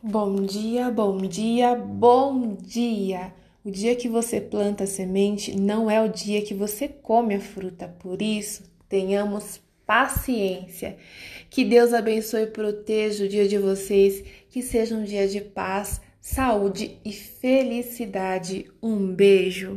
Bom dia, bom dia, bom dia! O dia que você planta a semente não é o dia que você come a fruta, por isso, tenhamos paciência. Que Deus abençoe e proteja o dia de vocês, que seja um dia de paz, saúde e felicidade. Um beijo!